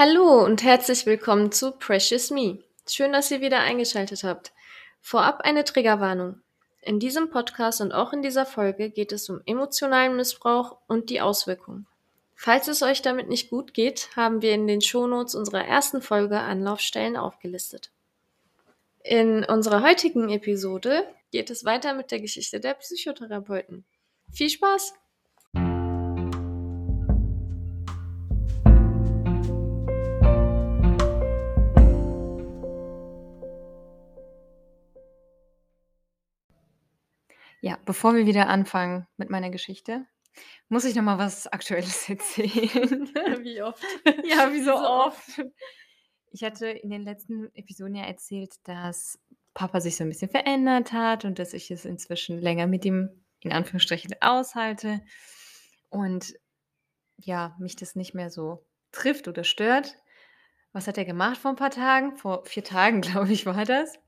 Hallo und herzlich willkommen zu Precious Me. Schön, dass ihr wieder eingeschaltet habt. Vorab eine Triggerwarnung. In diesem Podcast und auch in dieser Folge geht es um emotionalen Missbrauch und die Auswirkungen. Falls es euch damit nicht gut geht, haben wir in den Shownotes unserer ersten Folge Anlaufstellen aufgelistet. In unserer heutigen Episode geht es weiter mit der Geschichte der Psychotherapeuten. Viel Spaß! Ja, bevor wir wieder anfangen mit meiner Geschichte, muss ich noch mal was Aktuelles erzählen. Wie oft? Ja, wie so So oft. Ich hatte in den letzten Episoden ja erzählt, dass Papa sich so ein bisschen verändert hat und dass ich es inzwischen länger mit ihm in Anführungsstrichen aushalte und ja, mich das nicht mehr so trifft oder stört. Was hat er gemacht vor ein paar Tagen? Vor 4 Tagen, glaube ich, war das.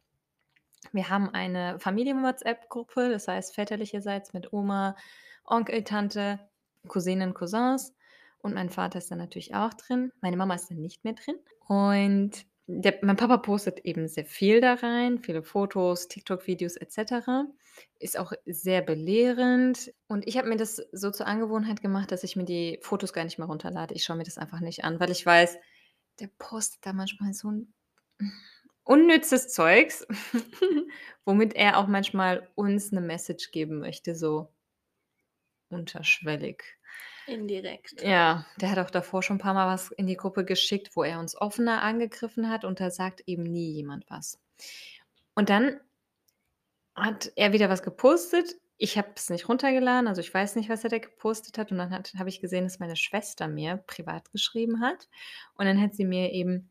Wir haben eine Familien-WhatsApp-Gruppe, das heißt väterlicherseits mit Oma, Onkel, Tante, Cousinen, Cousins und mein Vater ist da natürlich auch drin. Meine Mama ist da nicht mehr drin. Und der mein Papa postet eben sehr viel da rein, viele Fotos, TikTok-Videos et cetera. Ist auch sehr belehrend. Und ich habe mir das so zur Angewohnheit gemacht, dass ich mir die Fotos gar nicht mehr runterlade. Ich schaue mir das einfach nicht an, weil ich weiß, der postet da manchmal so 'n unnützes Zeugs, womit er auch manchmal uns 'ne Message geben möchte, so unterschwellig. Indirekt. Ja, der hat auch davor schon 'n paar Mal was in die Gruppe geschickt, wo er uns offener angegriffen hat und da sagt eben nie jemand was. Und dann hat er wieder was gepostet. Ich habe es nicht runtergeladen, also ich weiß nicht, was er da gepostet hat und dann habe ich gesehen, dass meine Schwester mir privat geschrieben hat und dann hat sie mir eben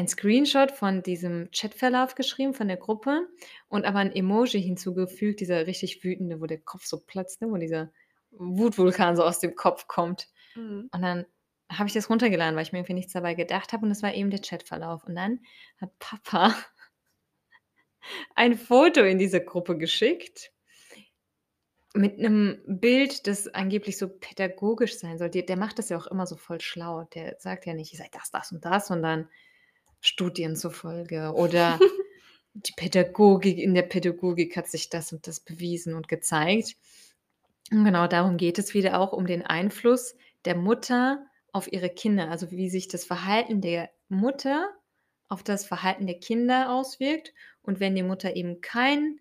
ein Screenshot von diesem Chatverlauf geschrieben von der Gruppe und aber 'n Emoji hinzugefügt, dieser richtig wütende, wo der Kopf so platzt, ne, wo dieser Wutvulkan so aus dem Kopf kommt. Mhm. Und dann habe ich das runtergeladen, weil ich mir irgendwie nichts dabei gedacht habe und das war eben der Chatverlauf. Und dann hat Papa ein Foto in diese Gruppe geschickt mit 'nem Bild, das angeblich so pädagogisch sein soll. Der der macht das ja auch immer so voll schlau. Der sagt ja nicht: „Ihr seid das, das und das“, sondern Studien zufolge oder die Pädagogik in der Pädagogik hat sich das und das bewiesen und gezeigt. Und genau darum geht es wieder auch um den Einfluss der Mutter auf ihre Kinder, also wie sich das Verhalten der Mutter auf das Verhalten der Kinder auswirkt. Und wenn die Mutter eben kein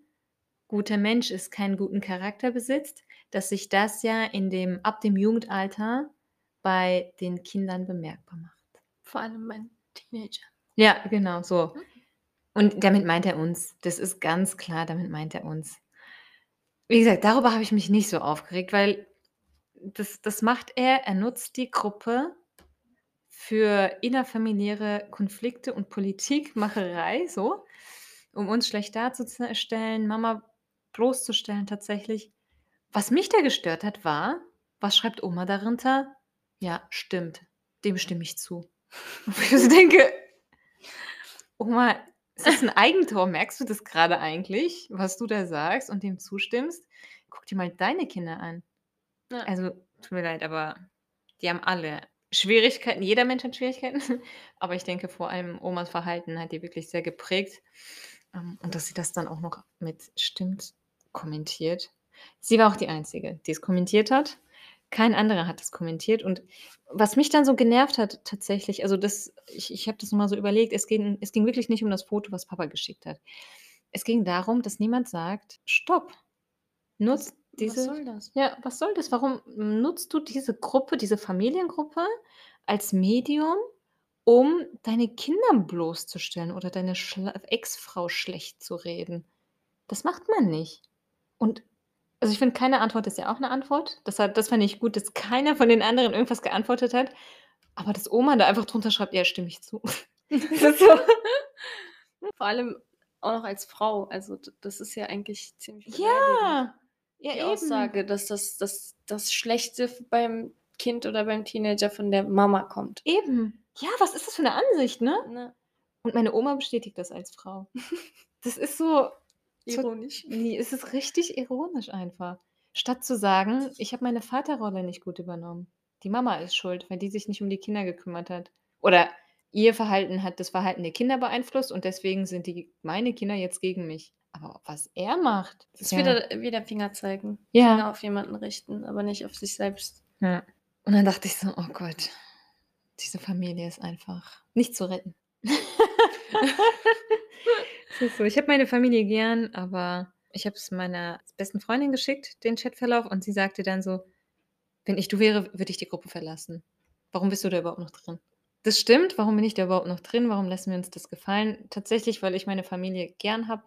guter Mensch ist, keinen guten Charakter besitzt, dass sich das ja in dem ab dem Jugendalter bei den Kindern bemerkbar macht. Vor allem bei Teenagern. Ja, genau, so. Und damit meint er uns. Das ist ganz klar, damit meint er uns. Wie gesagt, darüber habe ich mich nicht so aufgeregt, weil das das macht er. Er nutzt die Gruppe für innerfamiliäre Konflikte und Politikmacherei so, um uns schlecht darzustellen, Mama bloßzustellen tatsächlich. Was mich da gestört hat, war was schreibt Oma darunter? Ja, stimmt. Dem stimme ich zu. Wo ich denke: „Oma, ist das 'n Eigentor? Merkst du das grade eigentlich, was du da sagst und dem zustimmst? Guck dir mal deine Kinder an.“ Ja. Also, tut mir leid, aber die haben alle Schwierigkeiten. Jeder Mensch hat Schwierigkeiten, aber ich denke, vor allem Omas Verhalten hat die wirklich sehr geprägt. Ähm, und dass sie das dann auch noch mit „stimmt“ kommentiert. Sie war auch die Einzige, die es kommentiert hat. Kein anderer hat es kommentiert und was mich dann so genervt hat tatsächlich also das ich ich habe das noch mal so überlegt, es ging es ging wirklich nicht um das Foto, was Papa geschickt hat. Es ging darum, dass niemand sagt: „Stopp, nutz Was diese“ soll das? Ja, was soll das? Warum nutzt du diese Gruppe, diese Familiengruppe als Medium, um deine Kinder bloßzustellen oder deine Ex-Frau schlecht zu reden? Das macht man nicht. Und also, ich finde, keine Antwort ist ja auch 'ne Antwort. Das hat das fand ich gut, dass keiner von den anderen irgendwas geantwortet hat, aber dass Oma da einfach drunter schreibt: „Ja, stimme ich zu.“ Das ist so Vor allem auch noch als Frau. Also, das ist ja eigentlich ziemlich. Ja, ja Die eben. Aussage, dass das das das Schlechte beim Kind oder beim Teenager von der Mama kommt. Eben. Ja, was ist das für 'ne Ansicht, ne? Ne? Und meine Oma bestätigt das als Frau. Das ist so Ironisch. ne, es ist richtig ironisch einfach. Statt zu sagen: „Ich habe meine Vaterrolle nicht gut übernommen. Die Mama ist schuld, weil die sich nicht um die Kinder gekümmert hat.“ Oder ihr Verhalten hat das Verhalten der Kinder beeinflusst und deswegen sind die meine Kinder jetzt gegen mich. Aber was er macht, Das ist wieder, wieder Finger zeigen. Ja. Finger auf jemanden richten, aber nicht auf sich selbst. Ja. Und dann dachte ich so, oh Gott, diese Familie ist einfach nicht zu retten. Ist so, ich habe meine Familie gern, aber ich habe es meiner besten Freundin geschickt, den Chatverlauf, und sie sagte dann so, wenn ich du wäre, würde ich die Gruppe verlassen. Warum bist du da überhaupt noch drin? Das stimmt, warum bin ich da überhaupt noch drin? Warum lassen wir uns das gefallen? Tatsächlich, weil ich meine Familie gern habe,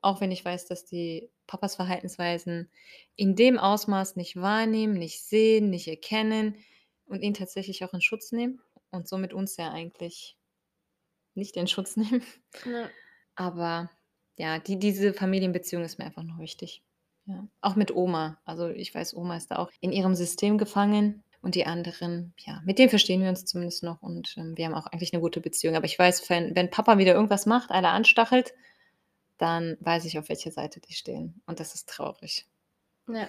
auch wenn ich weiß, dass die Papas Verhaltensweisen in dem Ausmaß nicht wahrnehmen, nicht sehen, nicht erkennen und ihn tatsächlich auch in Schutz nehmen und somit uns ja eigentlich nicht in Schutz nehmen. Ja. Aber ja, die, diese Familienbeziehung ist mir einfach noch wichtig. Ja. Auch mit Oma. Also ich weiß, Oma ist da auch in ihrem System gefangen und die anderen, ja, mit denen verstehen wir uns zumindest noch und ähm, wir haben auch eigentlich eine gute Beziehung. Aber ich weiß, wenn, wenn Papa wieder irgendwas macht, einer anstachelt, dann weiß ich, auf welcher Seite die stehen. Und das ist traurig. ja.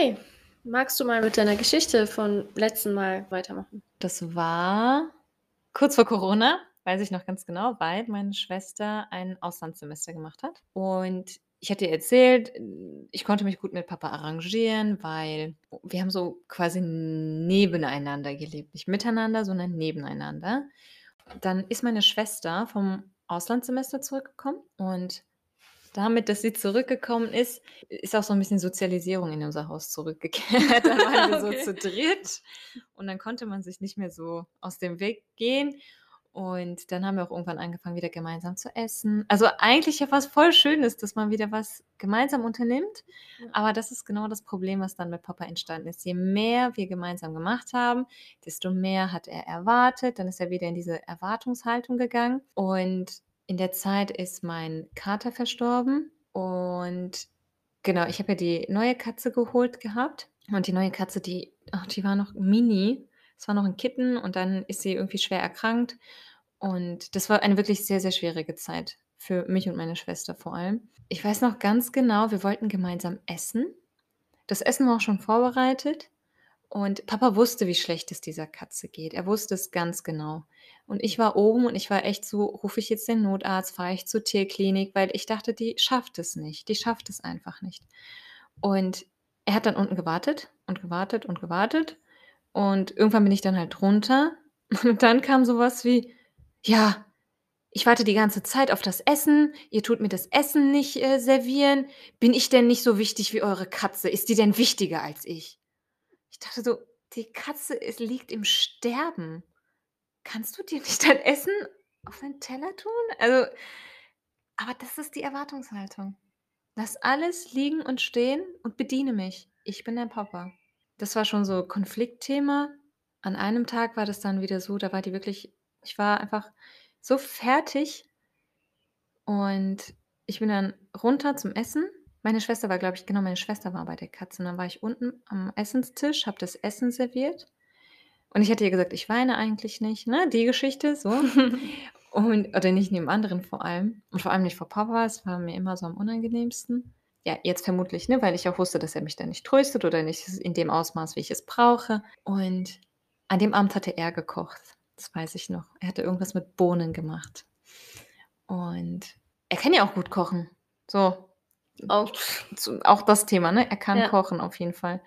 Okay. Magst du mal mit deiner Geschichte von letzten Mal weitermachen? Das war kurz vor Corona, weiß ich noch ganz genau, weil meine Schwester ein Auslandssemester gemacht hat. Und ich hatte ihr erzählt, ich konnte mich gut mit Papa arrangieren, weil wir haben so quasi nebeneinander gelebt. Nicht miteinander, sondern nebeneinander. Dann ist meine Schwester vom Auslandssemester zurückgekommen und damit, dass sie zurückgekommen ist, ist auch so ein bisschen Sozialisierung in unser Haus zurückgekehrt. Dann waren wir so zu dritt und dann konnte man sich nicht mehr so aus dem Weg gehen. Und dann haben wir auch irgendwann angefangen, wieder gemeinsam zu essen. Also eigentlich ja was voll Schönes, dass man wieder was gemeinsam unternimmt. Aber das ist genau das Problem, was dann mit Papa entstanden ist. Je mehr wir gemeinsam gemacht haben, desto mehr hat er erwartet. Dann ist er wieder in diese Erwartungshaltung gegangen. Und in der Zeit ist mein Kater verstorben. Und genau, ich habe ja die neue Katze geholt gehabt. Und die neue Katze, die, ach, die war noch mini. Es war noch ein Kitten und dann ist sie irgendwie schwer erkrankt. Und das war eine wirklich sehr, sehr schwierige Zeit für mich und meine Schwester vor allem. Ich weiß noch ganz genau, wir wollten gemeinsam essen. Das Essen war auch schon vorbereitet. Und Papa wusste, wie schlecht es dieser Katze geht. Er wusste es ganz genau. Und ich war oben und ich war echt so, rufe ich jetzt den Notarzt, fahre ich zur Tierklinik, weil ich dachte, die schafft es nicht. Die schafft es einfach nicht. Und er hat dann unten gewartet und gewartet und gewartet. Und irgendwann bin ich dann halt runter. Und dann kam sowas wie, ja, ich warte die ganze Zeit auf das Essen. Ihr tut mir das Essen nicht äh, servieren. Bin ich denn nicht so wichtig wie eure Katze? Ist die denn wichtiger als ich? Ich dachte so, die Katze ist, liegt im Sterben. Kannst du dir nicht dein Essen auf deinen Teller tun? Also, aber das ist die Erwartungshaltung. Lass alles liegen und stehen und bediene mich. Ich bin dein Papa. Das war schon so Konfliktthema. An einem Tag war das dann wieder so, da war die wirklich, ich war einfach so fertig und ich bin dann runter zum Essen. Meine Schwester war, glaube ich, genau, meine Schwester war bei der Katze. Und dann war ich unten am Essenstisch, habe das Essen serviert. Und ich hatte ihr gesagt, ich weine eigentlich nicht, ne? Die Geschichte, so. Und, oder nicht neben anderen vor allem. Und vor allem nicht vor Papa. Es war mir immer so am unangenehmsten. Ja, jetzt vermutlich, ne? Weil ich auch wusste, dass er mich da nicht tröstet oder nicht in dem Ausmaß, wie ich es brauche. Und an dem Abend hatte er gekocht. Das weiß ich noch. Er hatte irgendwas mit Bohnen gemacht. Und er kann ja auch gut kochen. So, Auch. auch das Thema, ne? Er kann Ja. kochen auf jeden Fall.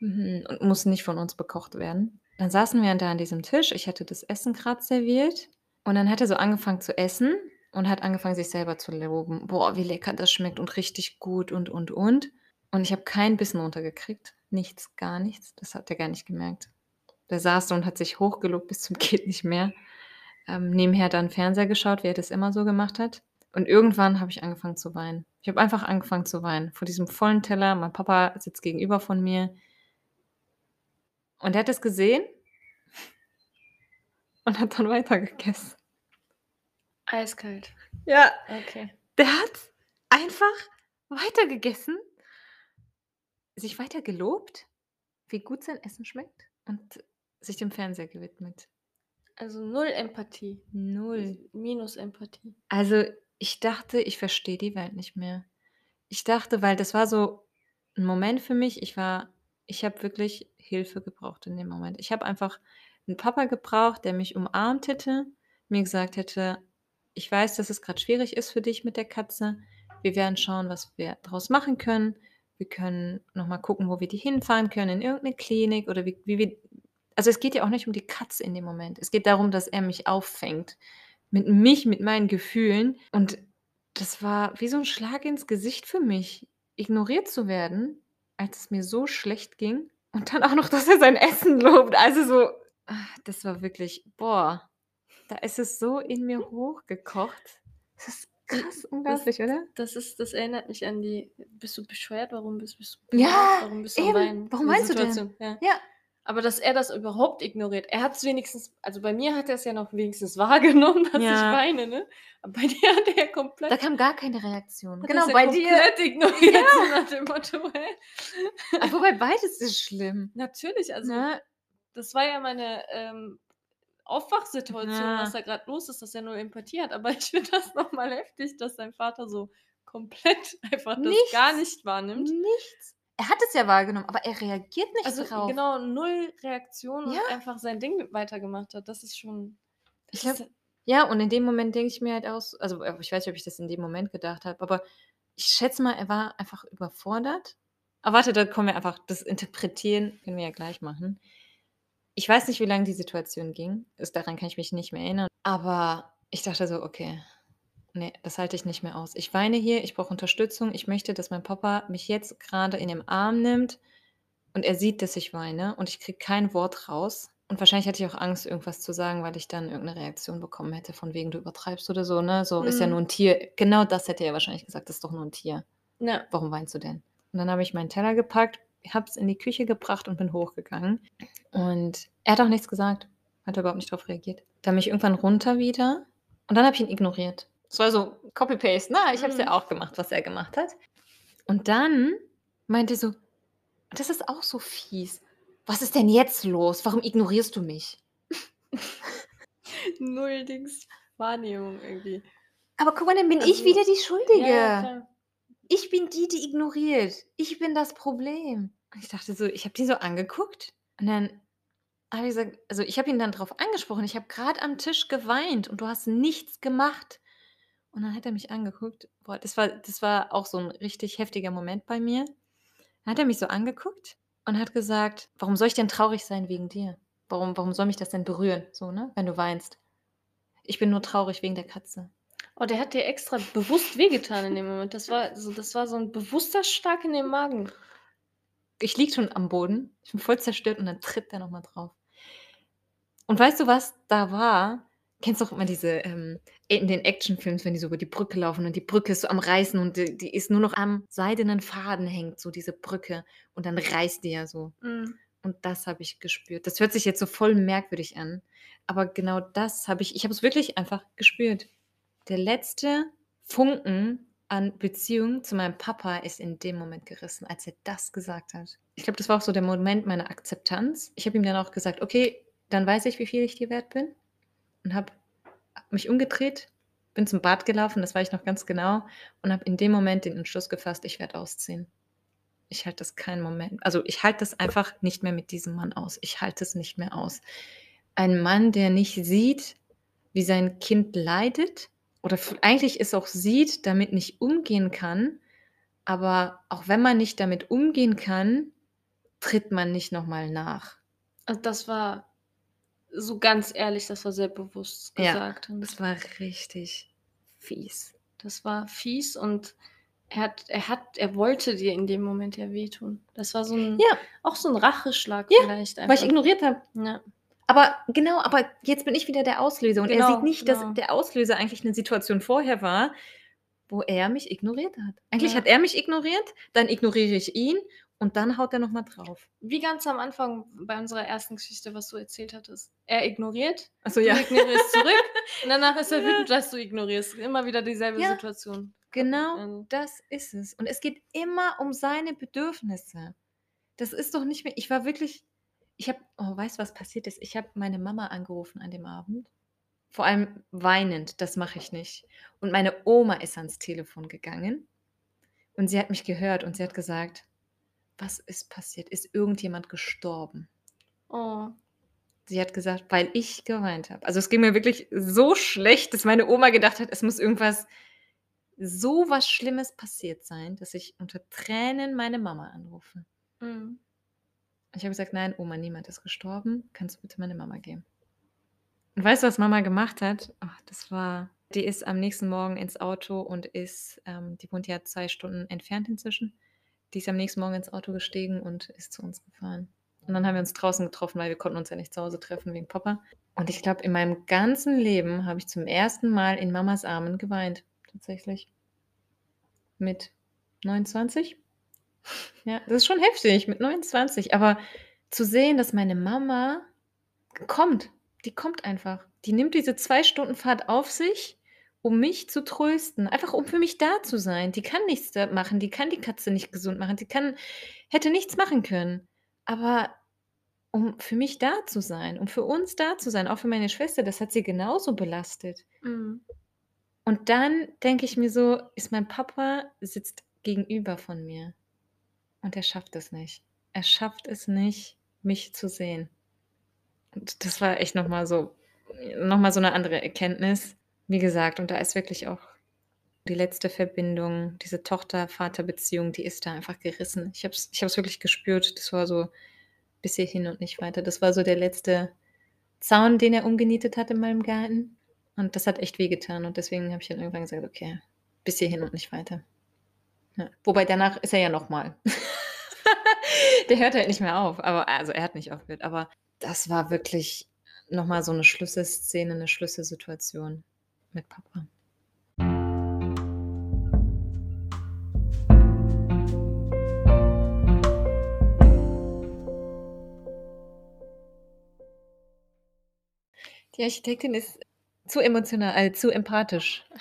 Mhm, Und muss nicht von uns bekocht werden. Dann saßen wir da an diesem Tisch. Ich hatte das Essen gerade serviert. Und dann hat er so angefangen zu essen und hat angefangen, sich selber zu loben. Boah, wie lecker das schmeckt und richtig gut und, und, und. Und ich habe keinen Bissen runtergekriegt. Nichts, gar nichts. Das hat er gar nicht gemerkt. Der saß und hat sich hochgelobt bis zum geht nicht mehr. Ähm, nebenher dann Fernseher geschaut, wie er das immer so gemacht hat. Und irgendwann habe ich angefangen zu weinen. Ich habe einfach angefangen zu weinen. Vor diesem vollen Teller. Mein Papa sitzt gegenüber von mir. Und er hat es gesehen und hat dann weitergegessen. Eiskalt. Ja, Okay. der hat einfach weitergegessen, sich weiter gelobt, wie gut sein Essen schmeckt und sich dem Fernseher gewidmet. Also null Empathie. Null. Minus Empathie. Also ich dachte, ich verstehe die Welt nicht mehr. Ich dachte, weil das war so 'n Moment für mich, ich war ich habe wirklich Hilfe gebraucht in dem Moment. Ich habe einfach 'n Papa gebraucht, der mich umarmt hätte, mir gesagt hätte: „Ich weiß, dass es grad schwierig ist für dich mit der Katze. Wir werden schauen, was wir draus machen können. Wir können noch mal gucken, wo wir die hinfahren können, in irgend 'ne Klinik oder wie wie wir“ also, es geht ja auch nicht um die Katze in dem Moment. Es geht darum, dass er mich auffängt, mit mich, mit meinen Gefühlen. Und das war wie so 'n Schlag ins Gesicht für mich, ignoriert zu werden, als es mir so schlecht ging und dann auch noch, dass er sein Essen lobt. Also, so das war wirklich boah, da ist es so in mir hochgekocht. Das ist krass unglaublich, oder? Das ist das erinnert mich an die „Bist du bescheuert? Warum bist bist du Ja, warum bist du eben. Weinen?“ Warum weinst du denn? Situation, ja. Ja. Aber dass er das überhaupt ignoriert. Er hat's wenigstens also, bei mir hat er's ja noch wenigstens wahrgenommen, dass ich Ja. weine, ne? Aber bei dir hat er komplett Da kam gar keine Reaktion. hat Genau, bei dir komplett ignoriert, Ja. so nach dem Motto, hä? Ah, wobei beides ist schlimm, Natürlich, also, ne? das war ja meine, ähm, Aufwachsituation, Ja. was da grad los ist, dass er null Empathie hat. Aber ich finde das noch mal heftig, dass dein Vater so komplett einfach das gar nicht wahrnimmt. Nichts. Er hat es ja wahrgenommen, aber er reagiert nicht Also, drauf. genau, null Reaktion und Ja. einfach sein Ding weitergemacht hat. Das ist schon Ich das glaube ist ja, und in dem Moment denke ich mir halt auch s also, äh, ich weiß nicht, ob ich das in dem Moment gedacht habe, aber ich schätze mal, er war einfach überfordert. Aber warte, da kommen wir einfach das Interpretieren können wir ja gleich machen. Ich weiß nicht, wie lang die Situation ging. Das daran kann ich mich nicht mehr erinnern. Aber ich dachte so: „Okay, ne, das halte ich nicht mehr aus. Ich weine hier, ich brauche Unterstützung. Ich möchte, dass mein Papa mich jetzt grade in den Arm nimmt und er sieht, dass ich weine und ich kriege kein Wort raus.“ Und wahrscheinlich hatte ich auch Angst, irgendwas zu sagen, weil ich dann irgend 'ne Reaktion bekommen hätte von wegen: „Du übertreibst“ oder so, ne? So: „Ist ja Mhm. nur 'n Tier.“ Genau das hätte er wahrscheinlich gesagt: „Das ist doch nur 'n Tier. Ja. Warum weinst du denn?“ Und dann habe ich meinen Teller gepackt, habe es in die Küche gebracht und bin hochgegangen. Und er hat auch nichts gesagt, hat überhaupt nicht drauf reagiert. Dann bin ich irgendwann runter wieder und dann habe ich ihn ignoriert. Es war so Copy Paste, ne? Ich habe es Mhm. ja auch gemacht, was er gemacht hat. Und dann meinte er so das ist auch so fies: „Was ist denn jetzt los? Warum ignorierst du mich?“ Null Dings Wahrnehmung irgendwie. Aber guck mal, dann bin ich Also wieder die ja, ja, Schuldige. klar. Ich bin die, die ignoriert. Ich bin das Problem. Und ich dachte so ich habe die so angeguckt und dann habe ich gesagt also, ich habe ihn dann drauf angesprochen: „Ich habe grad am Tisch geweint und du hast nichts gemacht.“ Und dann hat er mich angeguckt. Boah, das war das war auch so 'n richtig heftiger Moment bei mir. Dann hat er mich so angeguckt und hat gesagt: „Warum soll ich denn traurig sein wegen dir? Warum warum soll mich das denn berühren, so, ne, wenn du weinst? Ich bin nur traurig wegen der Katze.“ Oh, der hat dir extra bewusst wehgetan in dem Moment. Das war so das war so 'n bewusster Schlag in den Magen. Ich liege schon am Boden. Ich bin voll zerstört und dann tritt der noch mal drauf. Und weißt du, was da war? Kennst doch immer diese, ähm in den Actionfilms, wenn die so über die Brücke laufen und die Brücke ist so am Reißen und die die ist nur noch am seidenen Faden hängt so diese Brücke und dann reißt die ja so. Mhm. Und das habe ich gespürt. Das hört sich jetzt so voll merkwürdig an, aber genau das habe ich ich habe es wirklich einfach gespürt. Der letzte Funken an Beziehung zu meinem Papa ist in dem Moment gerissen, als er das gesagt hat. Ich glaube, das war auch so der Moment meiner Akzeptanz. Ich habe ihm dann auch gesagt: „Okay, dann weiß ich, wie viel ich dir wert bin.“ Und habe mich umgedreht, bin zum Bad gelaufen, das weiß ich noch ganz genau, und habe in dem Moment den Entschluss gefasst: „Ich werde ausziehen. Ich halte das keinen Moment also, ich halte das einfach nicht mehr mit diesem Mann aus. Ich halte es nicht mehr aus.“ Ein Mann, der nicht sieht, wie sein Kind leidet oder eigentlich es auch sieht, damit nicht umgehen kann, aber auch wenn man nicht damit umgehen kann, tritt man nicht noch mal nach. Also, das war so ganz ehrlich, das war sehr bewusst Ja, gesagt und das war richtig fies. das war fies und er hat er hat er wollte dir in dem Moment ja wehtun. Das war so 'n Ja. auch so 'n Racheschlag Ja, vielleicht weil ich einfach. ignoriert habe. Ja. Aber genau, aber jetzt bin ich wieder der Auslöser und er Genau, sieht nicht, dass genau. der Auslöser eigentlich 'ne Situation vorher war, wo er mich ignoriert hat. Eigentlich Ja. hat er mich ignoriert, dann ignoriere ich ihn und dann haut er noch mal drauf. Wie ganz am Anfang bei unserer ersten Geschichte, was du erzählt hattest. Er ignoriert, Ach so, du ja. ignorierst zurück und danach ist er wütend, dass du ignorierst. Immer wieder dieselbe Ja. Situation. Genau Ähm. das ist es. Und es geht immer um seine Bedürfnisse. Das ist doch nicht mehr ich war wirklich ich habe oh, weißt du, was passiert ist? Ich habe meine Mama angerufen an dem Abend Vor allem weinend, das mache ich nicht. Und meine Oma ist ans Telefon gegangen und sie hat mich gehört und sie hat gesagt, was ist passiert? Ist irgendjemand gestorben? Oh. Sie hat gesagt, weil ich geweint habe. Also es ging mir wirklich so schlecht, dass meine Oma gedacht hat, es muss irgendwas so was Schlimmes passiert sein, dass ich unter Tränen meine Mama anrufe. Mhm. Ich habe gesagt, nein, Oma, niemand ist gestorben. Kannst du bitte meine Mama geben? Und weißt du, was Mama gemacht hat? Ach, das war, die ist am nächsten Morgen ins Auto und ist, ähm, die wohnt ja zwei Stunden entfernt inzwischen. Die ist am nächsten Morgen ins Auto gestiegen und ist zu uns gefahren. Und dann haben wir uns draußen getroffen, weil wir konnten uns ja nicht zu Hause treffen wegen Papa. Und ich glaube, in meinem ganzen Leben habe ich zum ersten Mal in Mamas Armen geweint. Tatsächlich. Mit 29. Ja, das ist schon heftig, mit 29. Aber zu sehen, dass meine Mama kommt, die kommt einfach. Die nimmt diese zwei Stunden Fahrt auf sich, um mich zu trösten, einfach um für mich da zu sein. Die kann nichts da machen, die kann die Katze nicht gesund machen, die kann, hätte nichts machen können. Aber um für mich da zu sein, um für uns da zu sein, auch für meine Schwester, das hat sie genauso belastet. Mhm. Und dann denke ich mir so, ist mein Papa sitzt gegenüber von mir und er schafft es nicht. Er schafft es nicht, mich zu sehen. Und das war echt nochmal so, nochmal so eine andere Erkenntnis. Wie gesagt, und da ist wirklich auch die letzte Verbindung, diese Tochter-Vater-Beziehung, die ist da einfach gerissen. Ich habe es ich wirklich gespürt. Das war so bis hierhin und nicht weiter. Das war so der letzte Zaun, den er umgenietet hat in meinem Garten. Und das hat echt wehgetan. Und deswegen habe ich dann irgendwann gesagt, okay, bis hierhin und nicht weiter. Ja. Wobei danach ist er ja nochmal. der hört halt nicht mehr auf. Aber also er hat nicht aufgehört. Aber das war wirklich nochmal so eine Schlüsselszene, eine Schlüsselsituation mit Papa. Die Architektin ist zu emotional, äh, zu empathisch.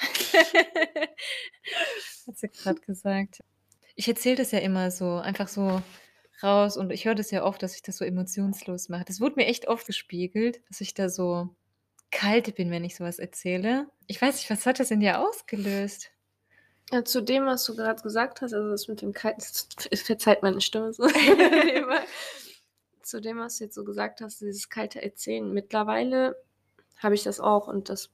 Hat sie gerade gesagt. Ich erzähle das ja immer so, einfach so raus und ich höre das ja oft, dass ich das so emotionslos mache. Das wurde mir echt oft gespiegelt, dass ich da so kalt bin, wenn ich sowas erzähle. Ich weiß nicht, was hat das in dir ausgelöst? Ja, zu dem, was du gerade gesagt hast, also das mit dem kalten, verzeiht meine Stimme so. zu dem, was du jetzt so gesagt hast, dieses kalte Erzählen. Mittlerweile habe ich das auch und das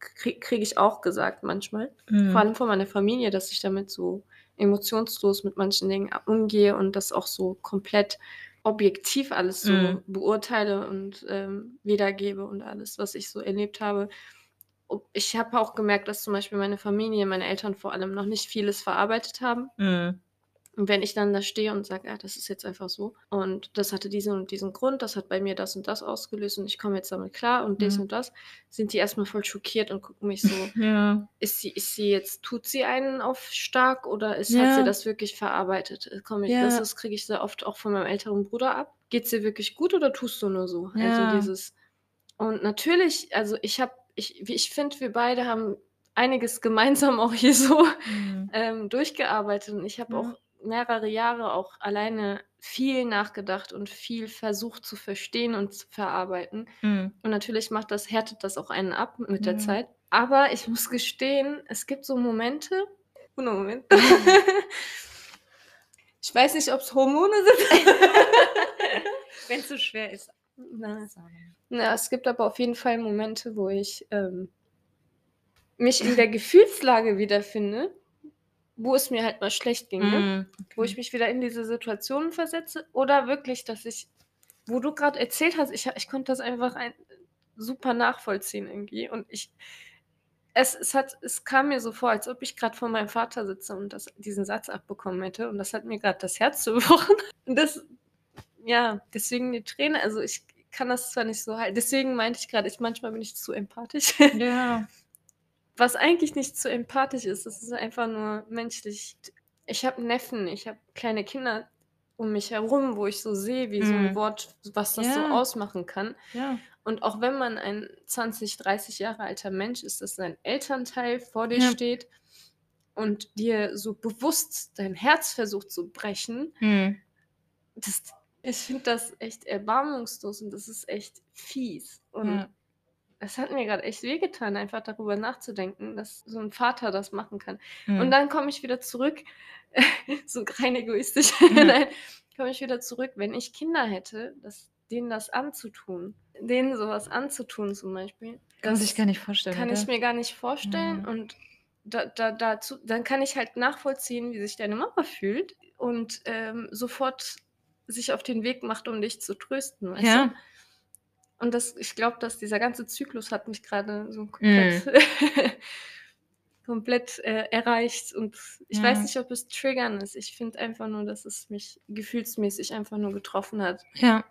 kriege krieg ich auch gesagt manchmal. Mhm. Vor allem von meiner Familie, dass ich damit so emotionslos mit manchen Dingen umgehe und das auch so komplett objektiv alles so mhm. beurteile und ähm, wiedergebe und alles, was ich so erlebt habe. Ich habe auch gemerkt, dass zum Beispiel meine Familie, meine Eltern vor allem noch nicht vieles verarbeitet haben. Mhm. Und wenn ich dann da stehe und sage, ja, das ist jetzt einfach so und das hatte diesen und diesen Grund, das hat bei mir das und das ausgelöst und ich komme jetzt damit klar und das und das, sind die erstmal voll schockiert und gucken mich so, ja. ist sie, ist sie jetzt, tut sie einen auf stark oder ist, ja. hat sie das wirklich verarbeitet? Äh, komm ich, ja. Das, das kriege ich sehr oft auch von meinem älteren Bruder ab. Geht es dir wirklich gut oder tust du nur so? Also dieses. Und natürlich, also ich habe, ich, ich finde, wir beide haben einiges gemeinsam auch hier so mhm. ähm, durchgearbeitet und ich habe auch mehrere Jahre auch alleine viel nachgedacht und viel versucht zu verstehen und zu verarbeiten. Mhm. Und natürlich macht das, härtet das auch einen ab mit der mhm. Zeit. Aber ich muss gestehen, es gibt so Momente. Oh, Moment. ich weiß nicht, ob es Hormone sind. Wenn es so schwer ist. Na, na, es gibt aber auf jeden Fall Momente, wo ich ähm, mich in der Gefühlslage wiederfinde wo es mir halt mal schlecht ging, ne? Mm, okay. wo ich mich wieder in diese Situationen versetze oder wirklich, dass ich, wo du gerade erzählt hast, ich, ich konnte das einfach ein, super nachvollziehen irgendwie und ich, es, es, hat, es kam mir so vor, als ob ich gerade vor meinem Vater sitze und das, diesen Satz abbekommen hätte und das hat mir gerade das Herz gebrochen und das, ja, deswegen die Träne, also ich kann das zwar nicht so halten, deswegen meinte ich gerade, ich, manchmal bin ich zu empathisch. Ja. Was eigentlich nicht so empathisch ist, das ist einfach nur menschlich. Ich habe Neffen, ich habe kleine Kinder um mich herum, wo ich so sehe, wie so ein mhm. Wort, was das so ausmachen kann. Ja. Und auch wenn man ein 20, 30 Jahre alter Mensch ist, dass dein Elternteil vor dir Ja. steht und dir so bewusst dein Herz versucht zu brechen, Mhm. das, ich finde das echt erbarmungslos und das ist echt fies. Und Ja. Es hat mir gerade echt wehgetan, einfach darüber nachzudenken, dass so ein Vater das machen kann. Und Mhm. dann komme ich wieder zurück, so rein egoistisch, nein, komme ich wieder zurück, wenn ich Kinder hätte, das, denen das anzutun, denen sowas anzutun zum Beispiel, Kann das gar nicht vorstellen, kann ich oder? mir gar nicht vorstellen. Mhm. Und da, da, dazu, dann kann ich halt nachvollziehen, wie sich deine Mama fühlt und ähm, sofort sich auf den Weg macht, um dich zu trösten, weißt Ja. du? Und das, ich glaube, dass dieser ganze Zyklus hat mich gerade so Mhm. komplett, komplett äh, erreicht. Und ich weiß Ja. nicht, ob es triggern ist. Ich finde einfach nur, dass es mich gefühlsmäßig einfach nur getroffen hat. Ja.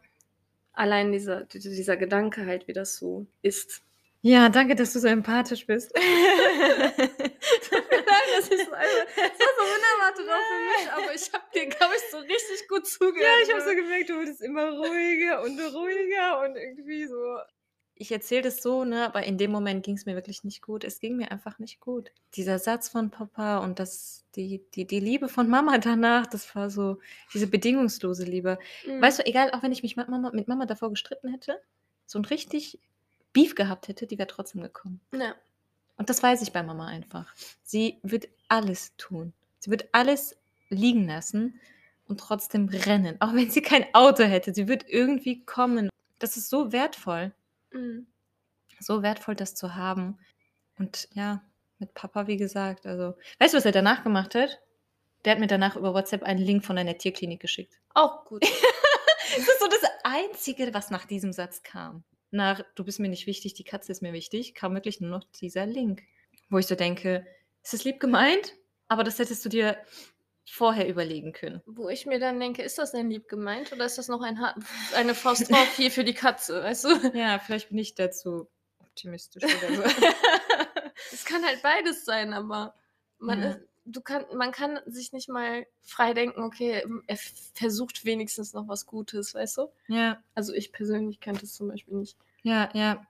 Allein dieser dieser Gedanke halt, wie das so ist. Ja, danke, dass du so empathisch bist. Nein, das ist so einfach, das war so unerwartet auch für mich, aber ich habe dir, glaube ich, so richtig gut zugehört. Ja, ich habe so gemerkt, du wurdest immer ruhiger und ruhiger und irgendwie so. Ich erzähle das so, ne, aber in dem Moment ging es mir wirklich nicht gut. Es ging mir einfach nicht gut. Dieser Satz von Papa und das, die, die, die Liebe von Mama danach, das war so diese bedingungslose Liebe. Mhm. Weißt du, egal, auch wenn ich mich mit Mama, mit Mama davor gestritten hätte, so ein richtig Beef gehabt hätte, die wäre trotzdem gekommen. Ja. Und das weiß ich bei Mama einfach. Sie wird alles tun. Sie wird alles liegen lassen und trotzdem rennen. Auch wenn sie kein Auto hätte. Sie wird irgendwie kommen. Das ist so wertvoll. Mhm. So wertvoll, das zu haben. Und ja, mit Papa, wie gesagt, also. Weißt du, was er danach gemacht hat? Der hat mir danach über WhatsApp einen Link von einer Tierklinik geschickt. Auch gut. Das ist so das Einzige, was nach diesem Satz kam. Nach, du bist mir nicht wichtig, die Katze ist mir wichtig, kam wirklich nur noch dieser Link. Wo ich so denke, ist das lieb gemeint? Aber das hättest du dir vorher überlegen können. Wo ich mir dann denke, ist das denn lieb gemeint oder ist das noch ein eine Faust drauf hier für die Katze, weißt du? Ja, vielleicht bin ich dazu optimistisch oder so. Es kann halt beides sein, aber man, Ja. ist, du kann, man kann sich nicht mal frei denken, okay, er f- versucht wenigstens noch was Gutes, weißt du? ja, Also ich persönlich kann das zum Beispiel nicht. ja, ja.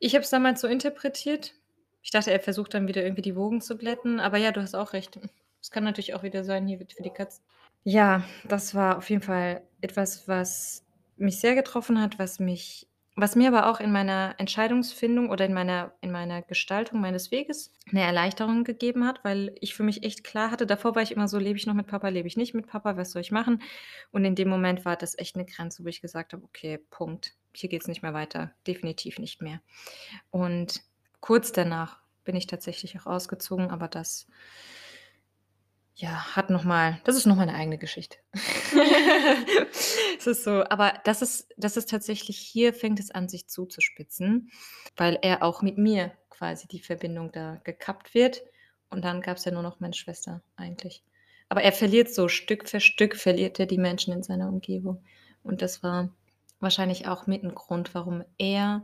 Ich habe es damals so interpretiert. Ich dachte, er versucht dann wieder irgendwie die Wogen zu glätten. Aber ja, du hast auch recht. Es kann natürlich auch wieder sein, hier wird für die Katze. Ja, das war auf jeden Fall etwas, was mich sehr getroffen hat, was mich, was mir aber auch in meiner Entscheidungsfindung oder in meiner, in meiner Gestaltung meines Weges eine Erleichterung gegeben hat, weil ich für mich echt klar hatte, davor war ich immer so, lebe ich noch mit Papa, lebe ich nicht mit Papa, was soll ich machen? Und in dem Moment war das echt eine Grenze, wo ich gesagt habe, okay, Punkt, hier geht es nicht mehr weiter, definitiv nicht mehr. Und kurz danach bin ich tatsächlich auch ausgezogen, aber das ja, hat noch mal das ist noch mal 'ne eigene Geschichte. Es ist so aber das ist das ist tatsächlich hier fängt es an, sich zuzuspitzen, weil er auch mit mir quasi die Verbindung da gekappt wird und dann gab's ja nur noch meine Schwester eigentlich. Aber er verliert so Stück für Stück verliert er die Menschen in seiner Umgebung. Und das war wahrscheinlich auch mit 'n Grund, warum er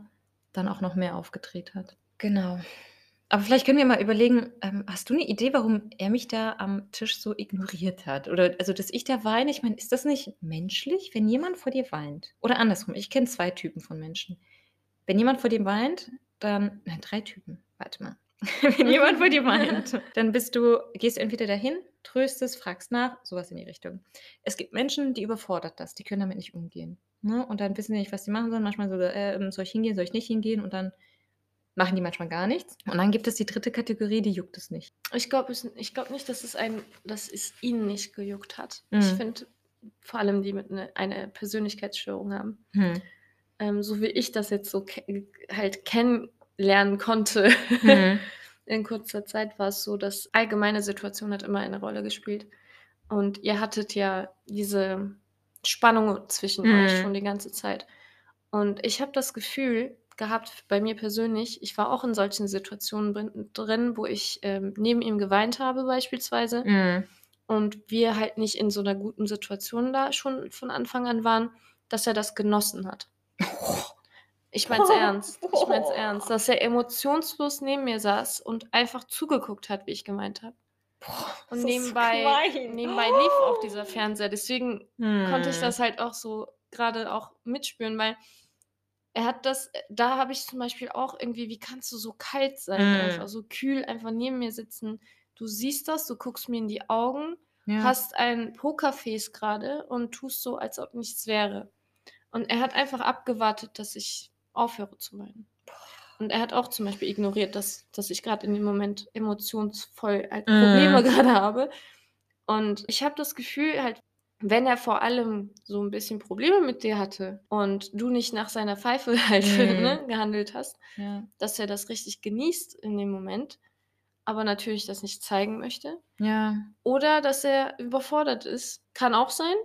dann auch noch mehr aufgedreht hat. Genau. Aber vielleicht können wir mal überlegen, ähm, hast du 'ne Idee, warum er mich da am Tisch so ignoriert hat? Oder also, dass ich da weine, ich meine, ist das nicht menschlich, wenn jemand vor dir weint? Oder andersrum, ich kenne 2 Typen von Menschen. Wenn jemand vor dir weint, dann nein, 3 Typen. Warte mal. Wenn jemand vor dir weint, dann bist du gehst du entweder dahin, tröstest, fragst nach, so was in die Richtung. Es gibt Menschen, die überfordert das, die können damit nicht umgehen, ne? Und dann wissen die nicht, was sie machen sollen. Manchmal so, ähm: „Soll ich hingehen, soll ich nicht hingehen?“ Und dann machen die manchmal gar nichts. Und dann gibt es die 3. Kategorie, die juckt es nicht. Ich glaube ich glaube nicht, dass es einen dass es ihn nicht gejuckt hat. Ich Mhm. finde, vor allem die mit 'ne eine Persönlichkeitsstörung haben, Mhm. ähm, so wie ich das jetzt so ke halt kennenlernen konnte Mhm. in kurzer Zeit, war es so, dass allgemeine Situation hat immer eine Rolle gespielt. Und ihr hattet ja diese Spannung zwischen euch Mhm. schon die ganze Zeit. Und ich habe das Gefühl gehabt, bei mir persönlich, ich war auch in solchen Situationen drin wo ich, ähm, neben ihm geweint habe beispielsweise Mhm. und wir halt nicht in so 'ner guten Situation da schon von Anfang an waren, dass er das genossen hat. Ich meine es ernst. Ich meine es ernst, dass er emotionslos neben mir saß und einfach zugeguckt hat, wie ich geweint habe. Und nebenbei gemein. nebenbei lief auch dieser Fernseher. Deswegen konnte ich Mhm. das halt auch so grade auch mitspüren, weil er hat das äh, da habe ich zum Beispiel auch irgendwie wie kannst du so kalt sein einfach, Mhm. so kühl einfach neben mir sitzen? Du siehst das, du guckst mir in die Augen, Ja. hast ein Pokerface grade und tust so, als ob nichts wäre. Und er hat einfach abgewartet, dass ich aufhöre zu weinen. Und er hat auch zum Beispiel ignoriert, dass, dass ich gerade in dem Moment emotionsvoll halt Probleme Mhm. gerade habe. Und ich habe das Gefühl, halt, wenn er vor allem so ein bisschen Probleme mit dir hatte und du nicht nach seiner Pfeife halt Mhm. ne, gehandelt hast, Ja. dass er das richtig genießt in dem Moment, aber natürlich das nicht zeigen möchte. Ja. Oder dass er überfordert ist. Kann auch sein.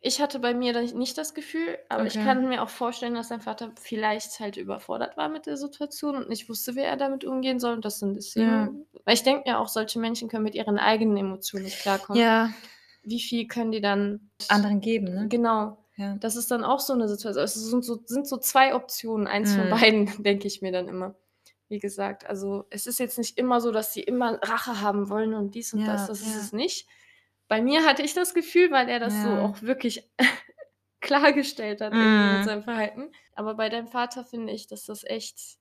Ich hatte bei mir nicht das Gefühl, aber ich Okay. kann mir auch vorstellen, dass dein Vater vielleicht halt überfordert war mit der Situation und nicht wusste, wie er damit umgehen soll und das dann deswegen Ja. weil ich denke mir auch, solche Menschen können mit ihren eigenen Emotionen nicht klarkommen. Ja. Wie viel können die dann Anderen geben, ne? Genau. Ja. Das ist dann auch so 'ne Situation. Es sind so sind so 2 Optionen, eins von Mhm. beiden, denke ich mir dann immer. Wie gesagt, also, es ist jetzt nicht immer so, dass sie immer Rache haben wollen und dies und das, Ja, das ist ja. es nicht. Bei mir hatte ich das Gefühl, weil er das so auch wirklich klargestellt hat irgendwie mit Mhm. seinem Verhalten. Aber bei deinem Vater finde ich, dass das echt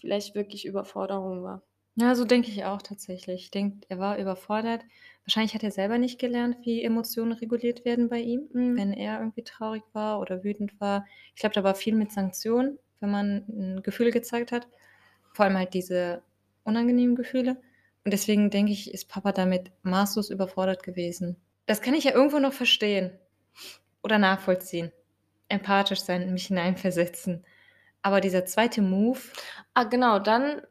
vielleicht wirklich Überforderung war. Ja, so denke ich auch tatsächlich. Ich denke, er war überfordert. Wahrscheinlich hat er selber nicht gelernt, wie Emotionen reguliert werden bei ihm, Mhm. wenn er irgendwie traurig war oder wütend war. Ich glaube, da war viel mit Sanktionen, wenn man, hm, Gefühle gezeigt hat, vor allem halt diese unangenehmen Gefühle. Und deswegen denke ich, ist Papa damit maßlos überfordert gewesen. Das kann ich ja irgendwo noch verstehen oder nachvollziehen. Empathisch sein, in mich hineinversetzen. Aber dieser zweite Move Ah, genau, dann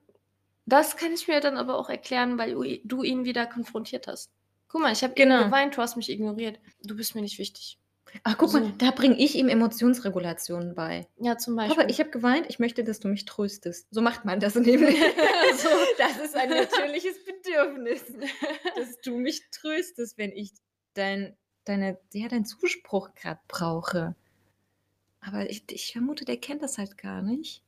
das kann ich mir dann aber auch erklären, weil du ihn wieder konfrontiert hast. Guck mal, ich habe Genau. geweint, du hast mich ignoriert. Du bist mir nicht wichtig. Ach, guck mal, So. da bringe ich ihm Emotionsregulation bei. Ja, zum Beispiel. Papa, ich habe geweint, ich möchte, dass du mich tröstest. So macht man das nämlich. So. Das ist ein natürliches Bedürfnis, dass du mich tröstest, wenn ich dein, deine, ja, deinen Zuspruch gerade brauche. Aber ich, ich vermute, der kennt das halt gar nicht.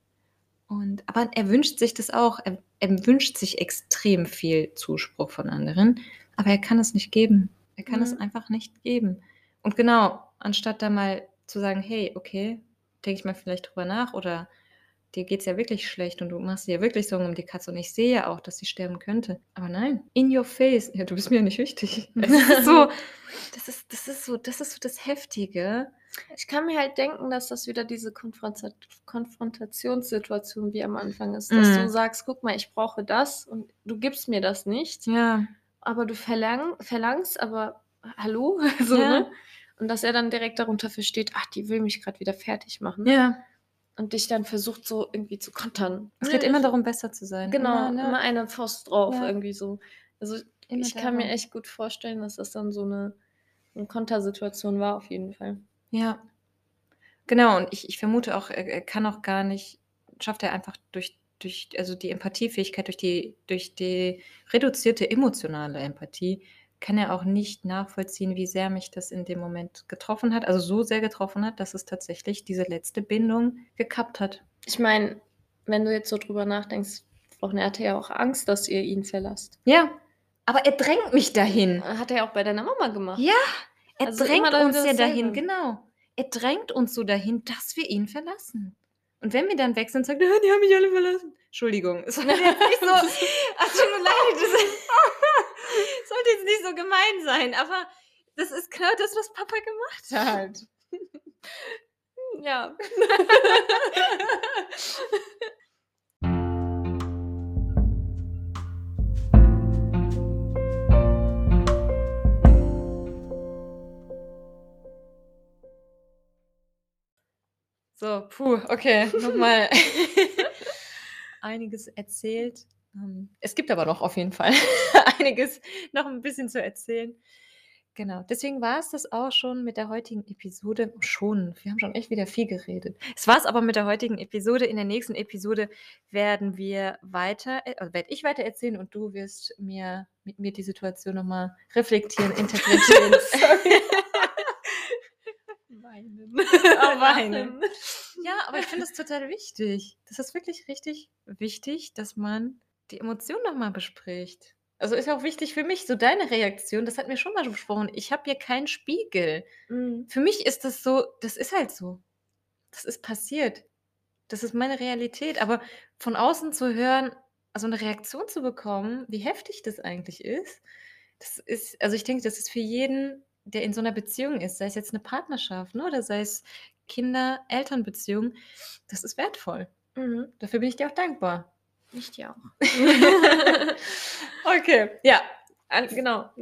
Und, aber er wünscht sich das auch. Er, er wünscht sich extrem viel Zuspruch von anderen, aber er kann es nicht geben. Er kann es Mhm. einfach nicht geben. Und genau, anstatt da mal zu sagen, hey, okay, denke ich mal vielleicht drüber nach oder dir geht es ja wirklich schlecht und du machst dir ja wirklich Sorgen um die Katze und ich sehe ja auch, dass sie sterben könnte. Aber nein, in your face. Ja, du bist mir ja nicht wichtig. So, das ist, das ist so, das ist so das Heftige. Ich kann mir halt denken, dass das wieder diese Konfronta Konfrontationssituation wie am Anfang ist, dass du Mhm. sagst: „Guck mal, ich brauche das und du gibst mir das nicht, Ja. aber du verlang verlangst, aber hallo?“ So, Ja. ne? Und dass er dann direkt darunter versteht: „Ach, die will mich grad wieder fertig machen.“ Ja. Und dich dann versucht, so irgendwie zu kontern. Es geht immer ich darum, besser zu sein. Genau, Immer, ne? immer eine Faust drauf Ja. irgendwie so. Also, Immer ich kann mir darum. echt gut vorstellen, dass das dann so 'ne 'ne Kontersituation war auf jeden Fall. Ja. Genau, und ich ich vermute auch, er er kann auch gar nicht schafft er einfach durch durch also die Empathiefähigkeit, durch die durch die reduzierte emotionale Empathie, kann er auch nicht nachvollziehen, wie sehr mich das in dem Moment getroffen hat. Also so sehr getroffen hat, dass es tatsächlich diese letzte Bindung gekappt hat. Ich meine, wenn du jetzt so drüber nachdenkst, und er hatte ja auch Angst, dass ihr ihn verlasst. Ja, aber er drängt mich dahin. Hat er ja auch bei deiner Mama gemacht. Ja, er Also drängt uns ja dahin, genau. Er drängt uns so dahin, dass wir ihn verlassen. Und wenn wir dann weg sind, sagt er: „Ja, die haben mich alle verlassen.“ Entschuldigung, es soll jetzt nicht so ach, tut mir leid, sollte jetzt nicht so gemein sein, aber das ist genau das, was Papa gemacht hat. Ja. So, puh, okay, noch mal einiges erzählt. Ähm, es gibt aber noch auf jeden Fall einiges noch 'n bisschen zu erzählen. Genau, deswegen war's das auch schon mit der heutigen Episode. Schon, wir haben schon echt wieder viel geredet. Es war's aber mit der heutigen Episode. In der nächsten Episode werden wir weiter äh, also werde ich weiter erzählen und du wirst mir mit mir die Situation noch mal reflektieren, interpretieren. Sorry. Weinen. Oh, weinen. Ja, aber ich finde das total wichtig. Das ist wirklich richtig wichtig, dass man die Emotionen noch mal bespricht. Also, ist auch wichtig für mich, so deine Reaktion, das hatten wir schon mal besprochen. Ich habe hier keinen Spiegel. Mhm. Für mich ist das so das ist halt so. Das ist passiert. Das ist meine Realität. Aber von außen zu hören, also 'ne Reaktion zu bekommen, wie heftig das eigentlich ist, das ist also, ich denke, das ist für jeden, der in so 'ner Beziehung ist, sei es jetzt 'ne Partnerschaft, ne, oder sei es Kinder-Eltern-Beziehung, das ist wertvoll. Mhm. Dafür bin ich dir auch dankbar. Ich dir auch. okay, ja, genau.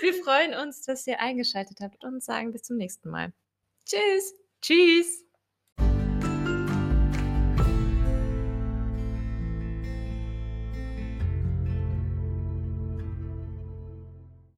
Wir freuen uns, dass ihr eingeschaltet habt und sagen bis zum nächsten Mal. Tschüss. Tschüss.